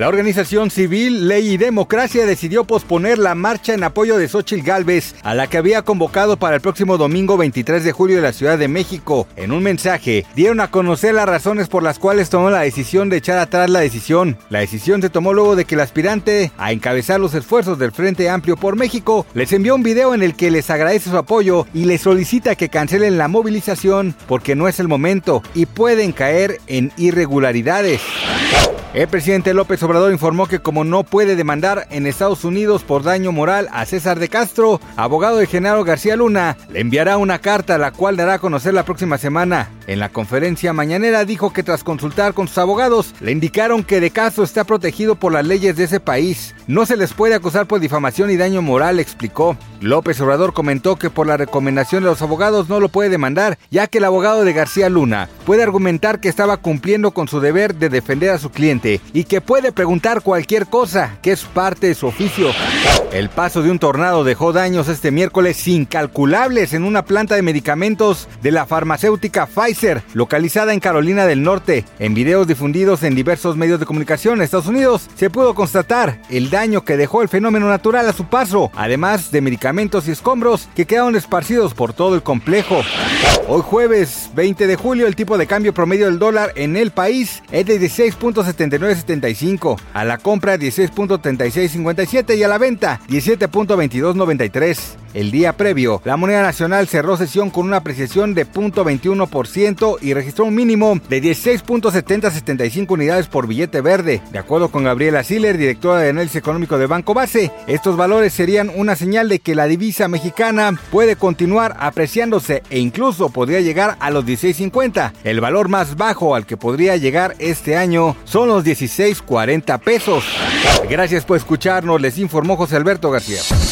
La organización civil Ley y Democracia decidió posponer la marcha en apoyo de Xochitl Gálvez, a la que había convocado para el próximo domingo 23 de julio de la Ciudad de México. En un mensaje, dieron a conocer las razones por las cuales tomó la decisión de echar atrás la decisión. La decisión se tomó luego de que el aspirante a encabezar los esfuerzos del Frente Amplio por México les envió un video en el que les agradece su apoyo y les solicita que cancelen la movilización porque no es el momento y pueden caer en irregularidades. El presidente López Obrador informó que como no puede demandar en Estados Unidos por daño moral a César de Castro, abogado de Genaro García Luna, le enviará una carta la cual dará a conocer la próxima semana. En la conferencia mañanera dijo que tras consultar con sus abogados, le indicaron que de Castro está protegido por las leyes de ese país. No se les puede acusar por difamación y daño moral, explicó. López Obrador comentó que por la recomendación de los abogados no lo puede demandar, ya que el abogado de García Luna puede argumentar que estaba cumpliendo con su deber de defender a su cliente y que puede preguntar cualquier cosa, que es parte de su oficio. El paso de un tornado dejó daños este miércoles incalculables en una planta de medicamentos de la farmacéutica Localizada en Carolina del Norte. En videos difundidos en diversos medios de comunicación en Estados Unidos, se pudo constatar el daño que dejó el fenómeno natural a su paso, además de medicamentos y escombros que quedaron esparcidos por todo el complejo. Hoy jueves 20 de julio, el tipo de cambio promedio del dólar en el país es de 16.7975, a la compra 16.3657 y a la venta 17.2293. El día previo, la moneda nacional cerró sesión con una apreciación de 0.21% y registró un mínimo de 16.7075 unidades por billete verde. De acuerdo con Gabriela Siller, directora de análisis económico de Banco Base, estos valores serían una señal de que la divisa mexicana puede continuar apreciándose e incluso podría llegar a los 16.50. El valor más bajo al que podría llegar este año son los 16.40 pesos. Gracias por escucharnos, les informó José Alberto García.